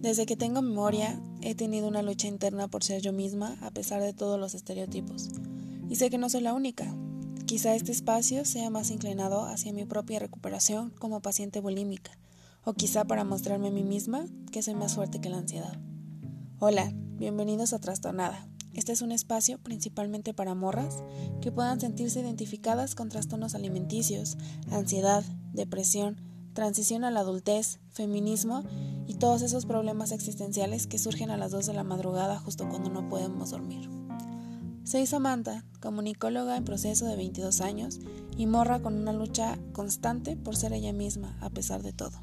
Desde que tengo memoria, he tenido una lucha interna por ser yo misma a pesar de todos los estereotipos. Y sé que no soy la única. Quizá este espacio sea más inclinado hacia mi propia recuperación como paciente bulímica, o quizá para mostrarme a mí misma que soy más fuerte que la ansiedad. Hola, bienvenidos a Trastornada. Este es un espacio principalmente para morras que puedan sentirse identificadas con trastornos alimenticios, ansiedad, depresión, transición a la adultez, feminismo y todos esos problemas existenciales que surgen a las 2 de la madrugada justo cuando no podemos dormir. Soy Samantha, comunicóloga en proceso de 22 años y morra con una lucha constante por ser ella misma a pesar de todo.